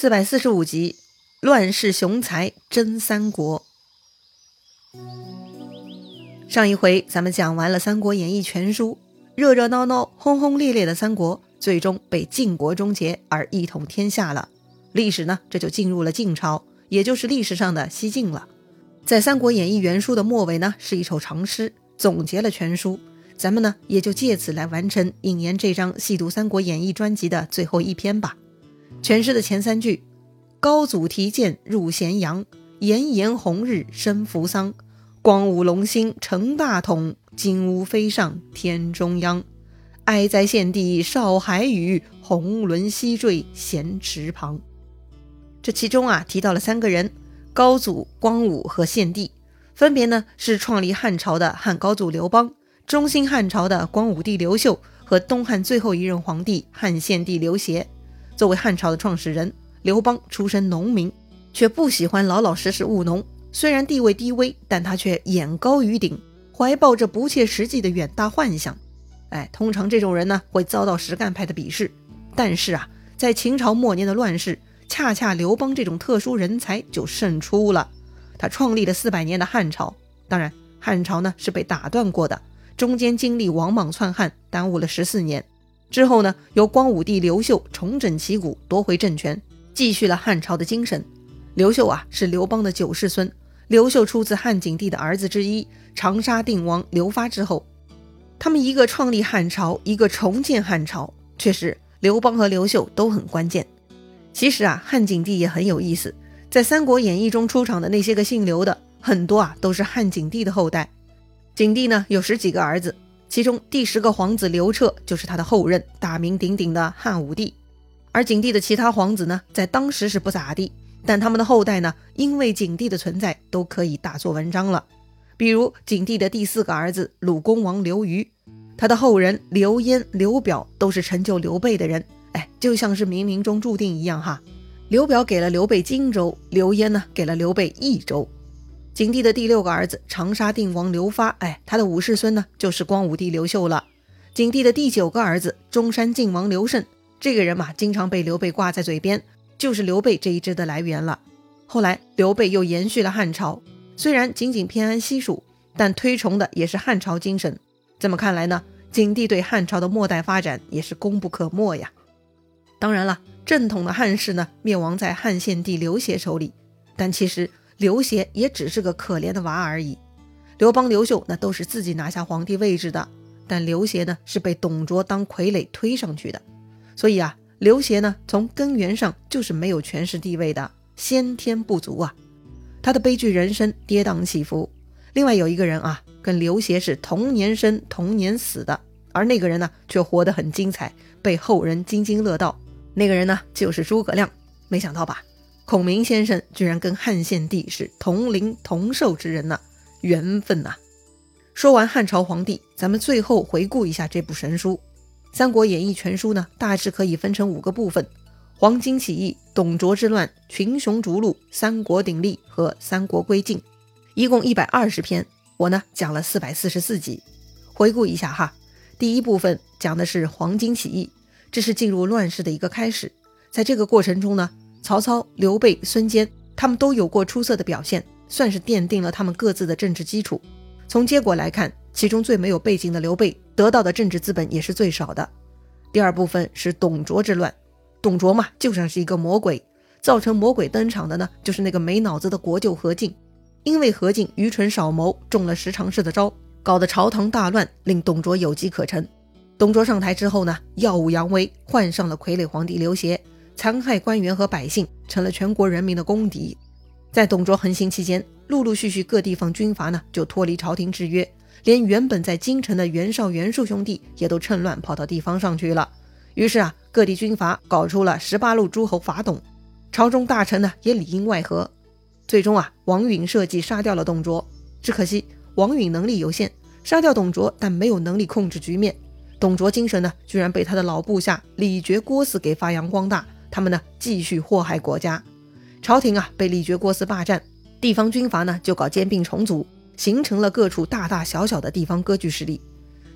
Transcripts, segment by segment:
四百四十五集，乱世雄才真三国。上一回咱们讲完了《三国演义》全书，热热闹闹、轰轰烈烈的三国，最终被晋国终结而一统天下了。历史呢，这就进入了晋朝，也就是历史上的西晋了。在《三国演义》原书的末尾呢，是一首长诗，总结了全书。咱们呢，也就借此来完成引言这张细读《三国演义》专辑的最后一篇吧。全诗的前三句：“高祖提剑入咸阳，炎炎红日生扶桑。光武隆兴成大统，金乌飞上天中央。哀哉献帝少海宇，红轮西坠咸池旁。”这其中啊，提到了三个人：高祖、光武和献帝，分别呢是创立汉朝的汉高祖刘邦，中兴汉朝的光武帝刘秀和东汉最后一任皇帝汉献帝刘协。作为汉朝的创始人，刘邦出身农民，却不喜欢老老实实务农。虽然地位低微，但他却眼高于顶，怀抱着不切实际的远大幻想。哎，通常这种人呢，会遭到实干派的鄙视。但是啊，在秦朝末年的乱世，恰恰刘邦这种特殊人才就胜出了。他创立了四百年的汉朝，当然，汉朝呢是被打断过的，中间经历王莽篡汉，耽误了十四年。之后呢，由光武帝刘秀重整旗鼓，夺回政权，继续了汉朝的精神。刘秀啊，是刘邦的九世孙。刘秀出自汉景帝的儿子之一长沙定王刘发之后。他们一个创立汉朝，一个重建汉朝，确实，刘邦和刘秀都很关键。其实啊，汉景帝也很有意思，在《三国演义》中出场的那些个姓刘的，很多啊都是汉景帝的后代。景帝呢，有十几个儿子。其中第十个皇子刘彻就是他的后任，大名鼎鼎的汉武帝。而景帝的其他皇子呢，在当时是不咋地，但他们的后代呢，因为景帝的存在，都可以大做文章了。比如景帝的第四个儿子鲁恭王刘虞，他的后人刘焉、刘表都是成就刘备的人。哎，就像是冥冥中注定一样哈。刘表给了刘备荆州，刘焉呢给了刘备益州。景帝的第六个儿子长沙定王刘发，哎，他的五世孙呢就是光武帝刘秀了。景帝的第九个儿子中山靖王刘胜，这个人嘛，经常被刘备挂在嘴边，就是刘备这一支的来源了。后来刘备又延续了汉朝，虽然仅仅偏安西蜀，但推崇的也是汉朝精神。这么看来呢，景帝对汉朝的末代发展也是功不可没呀。当然了，正统的汉室呢，灭亡在汉献帝刘协手里，但其实。刘协也只是个可怜的娃而已，刘邦、刘秀那都是自己拿下皇帝位置的，但刘协呢是被董卓当傀儡推上去的，所以啊，刘协呢从根源上就是没有权势地位的，先天不足啊，他的悲剧人生跌宕起伏。另外有一个人啊，跟刘协是同年生同年死的，而那个人呢却活得很精彩，被后人津津乐道。那个人呢就是诸葛亮，没想到吧？孔明先生居然跟汉献帝是同龄同寿之人呢，缘分呐！说完汉朝皇帝，咱们最后回顾一下这部神书《三国演义》全书呢，大致可以分成五个部分：黄巾起义、董卓之乱、群雄逐鹿、三国鼎立和三国归晋，一共一百二十篇。我呢讲了四百四十四集。回顾一下哈，第一部分讲的是黄巾起义，这是进入乱世的一个开始，在这个过程中呢。曹操、刘备、孙坚，他们都有过出色的表现，算是奠定了他们各自的政治基础。从结果来看，其中最没有背景的刘备得到的政治资本也是最少的。第二部分是董卓之乱，董卓嘛，就像是一个魔鬼，造成魔鬼登场的呢，就是那个没脑子的国舅何进。因为何进愚蠢少谋，中了十常侍的招，搞得朝堂大乱，令董卓有机可乘。董卓上台之后呢，耀武扬威，换上了傀儡皇帝刘协。残害官员和百姓，成了全国人民的公敌。在董卓横行期间，陆陆续续各地方军阀呢就脱离朝廷制约，连原本在京城的袁绍、袁术兄弟也都趁乱跑到地方上去了。于是啊，各地军阀搞出了十八路诸侯伐董，朝中大臣呢也里应外合。最终啊，王允设计杀掉了董卓。只可惜王允能力有限，杀掉董卓，但没有能力控制局面。董卓精神呢，居然被他的老部下李傕、郭汜给发扬光大。他们呢继续祸害国家，朝廷啊被李傕郭汜霸占，地方军阀呢就搞兼并重组，形成了各处大大小小的地方割据势力。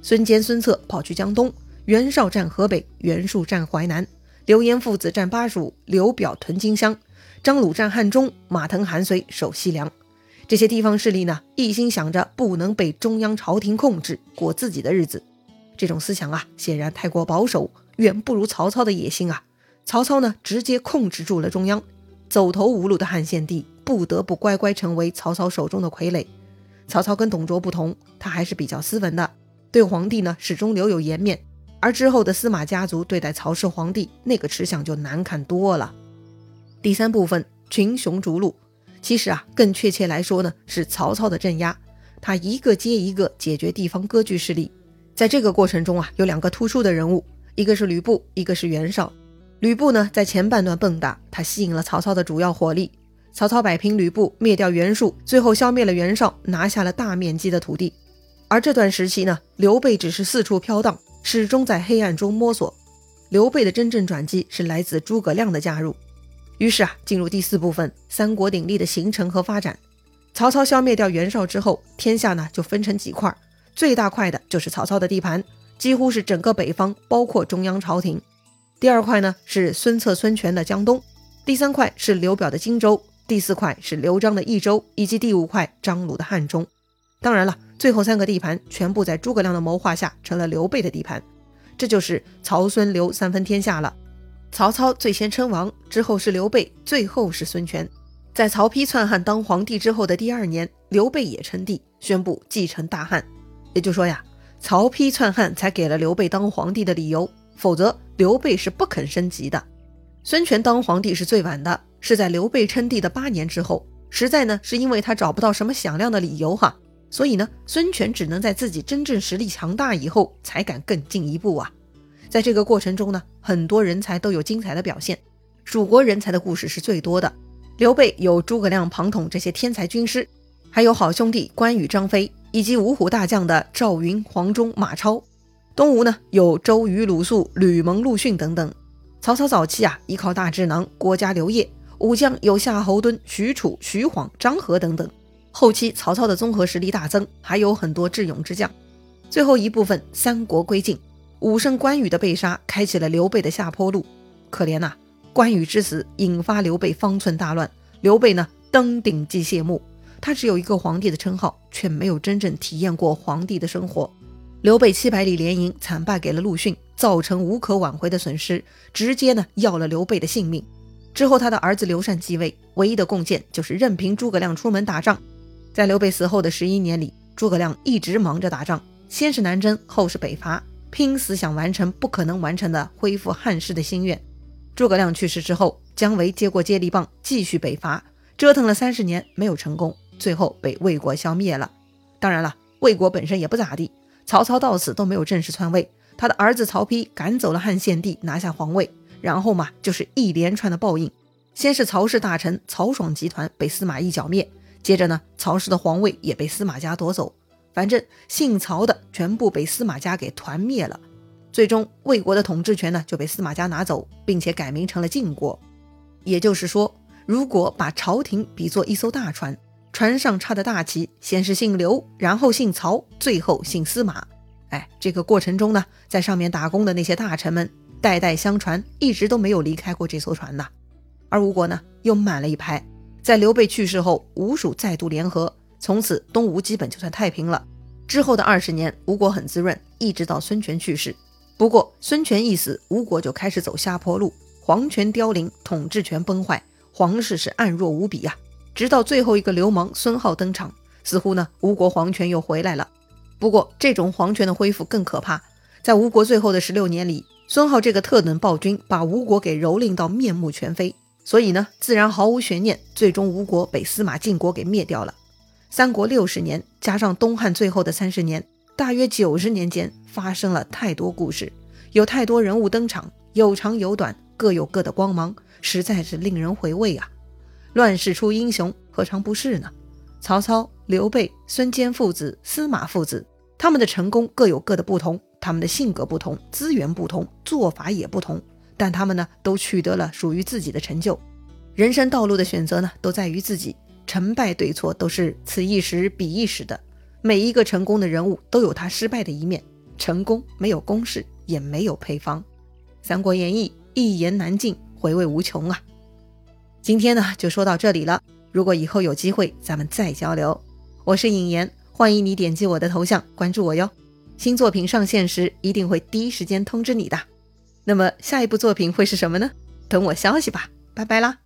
孙坚、孙策跑去江东，袁绍占河北，袁术占淮南，刘焉父子占巴蜀，刘表屯荆襄，张鲁占汉中，马腾、韩遂守西凉。这些地方势力呢，一心想着不能被中央朝廷控制，过自己的日子。这种思想啊，显然太过保守，远不如曹操的野心啊。曹操呢，直接控制住了中央，走投无路的汉献帝不得不乖乖成为曹操手中的傀儡。曹操跟董卓不同，他还是比较斯文的，对皇帝呢始终留有颜面。而之后的司马家族对待曹氏皇帝，那个吃相就难看多了。第三部分，群雄逐鹿。其实啊，更确切来说呢，是曹操的镇压，他一个接一个解决地方割据势力。在这个过程中啊，有两个突出的人物，一个是吕布，一个是袁绍。吕布呢，在前半段蹦跶，他吸引了曹操的主要火力。曹操摆平吕布，灭掉袁术，最后消灭了袁绍，拿下了大面积的土地。而这段时期呢，刘备只是四处飘荡，始终在黑暗中摸索。刘备的真正转机是来自诸葛亮的加入。于是啊，进入第四部分，三国鼎立的形成和发展。曹操消灭掉袁绍之后，天下呢就分成几块，最大块的就是曹操的地盘，几乎是整个北方，包括中央朝廷。第二块呢是孙策、孙权的江东，第三块是刘表的荆州，第四块是刘璋的益州，以及第五块张鲁的汉中。当然了，最后三个地盘全部在诸葛亮的谋划下成了刘备的地盘，这就是曹孙刘三分天下了。曹操最先称王，之后是刘备，最后是孙权。在曹丕篡汉当皇帝之后的第二年，刘备也称帝，宣布继承大汉。也就说呀，曹丕篡汉才给了刘备当皇帝的理由，否则刘备是不肯升级的。孙权当皇帝是最晚的，是在刘备称帝的八年之后。实在呢，是因为他找不到什么响亮的理由哈，所以呢，孙权只能在自己真正实力强大以后，才敢更进一步啊。在这个过程中呢，很多人才都有精彩的表现。蜀国人才的故事是最多的。刘备有诸葛亮、庞统这些天才军师，还有好兄弟关羽、张飞，以及五虎大将的赵云、黄忠、马超。东吴呢有周瑜、鲁肃、吕蒙、陆逊等等。曹操早期啊依靠大智囊郭嘉、刘烨，武将有夏侯惇、许褚、徐晃、张合等等。后期曹操的综合实力大增，还有很多智勇之将。最后一部分，三国归晋。武圣关羽的被杀，开启了刘备的下坡路。可怜呐，关羽之死引发刘备方寸大乱。刘备呢，登顶即谢幕。他只有一个皇帝的称号，却没有真正体验过皇帝的生活。刘备七百里连营，惨败给了陆逊，造成无可挽回的损失，直接呢要了刘备的性命。之后，他的儿子刘禅继位，唯一的贡献就是任凭诸葛亮出门打仗。在刘备死后的十一年里，诸葛亮一直忙着打仗，先是南征，后是北伐。拼死想完成不可能完成的恢复汉室的心愿。诸葛亮去世之后，姜维接过接力棒，继续北伐，折腾了三十年没有成功，最后被魏国消灭了。当然了，魏国本身也不咋地，曹操到死都没有正式篡位，他的儿子曹丕赶走了汉献帝，拿下皇位，然后嘛就是一连串的报应。先是曹氏大臣曹爽集团被司马懿剿灭，接着呢，曹氏的皇位也被司马家夺走。反正姓曹的全部被司马家给团灭了，最终魏国的统治权呢就被司马家拿走，并且改名成了晋国。也就是说，如果把朝廷比作一艘大船，船上插的大旗先是姓刘，然后姓曹，最后姓司马。哎，这个过程中呢，在上面打工的那些大臣们，代代相传，一直都没有离开过这艘船呐。而吴国呢，又满了一拍。在刘备去世后，吴蜀再度联合。从此，东吴基本就算太平了。之后的二十年，吴国很滋润，一直到孙权去世。不过，孙权一死，吴国就开始走下坡路，皇权凋零，统治权崩坏，皇室是暗弱无比呀。直到最后一个流氓孙浩登场，似乎呢，吴国皇权又回来了。不过，这种皇权的恢复更可怕。在吴国最后的十六年里，孙浩这个特等暴君把吴国给蹂躏到面目全非，所以呢，自然毫无悬念，最终吴国被司马晋国给灭掉了。三国六十年，加上东汉最后的三十年，大约九十年间发生了太多故事，有太多人物登场，有长有短，各有各的光芒，实在是令人回味啊！乱世出英雄，何尝不是呢？曹操、刘备、孙坚父子、司马父子，他们的成功各有各的不同，他们的性格不同，资源不同，做法也不同，但他们呢，都取得了属于自己的成就。人生道路的选择呢，都在于自己。成败对错都是此一时彼一时的，每一个成功的人物都有他失败的一面。成功没有公式，也没有配方。《三国演义》一言难尽，回味无穷啊。今天呢，就说到这里了。如果以后有机会，咱们再交流。我是尹岩，欢迎你点击我的头像关注我哟。新作品上线时，一定会第一时间通知你的。那么下一部作品会是什么呢？等我消息吧。拜拜啦。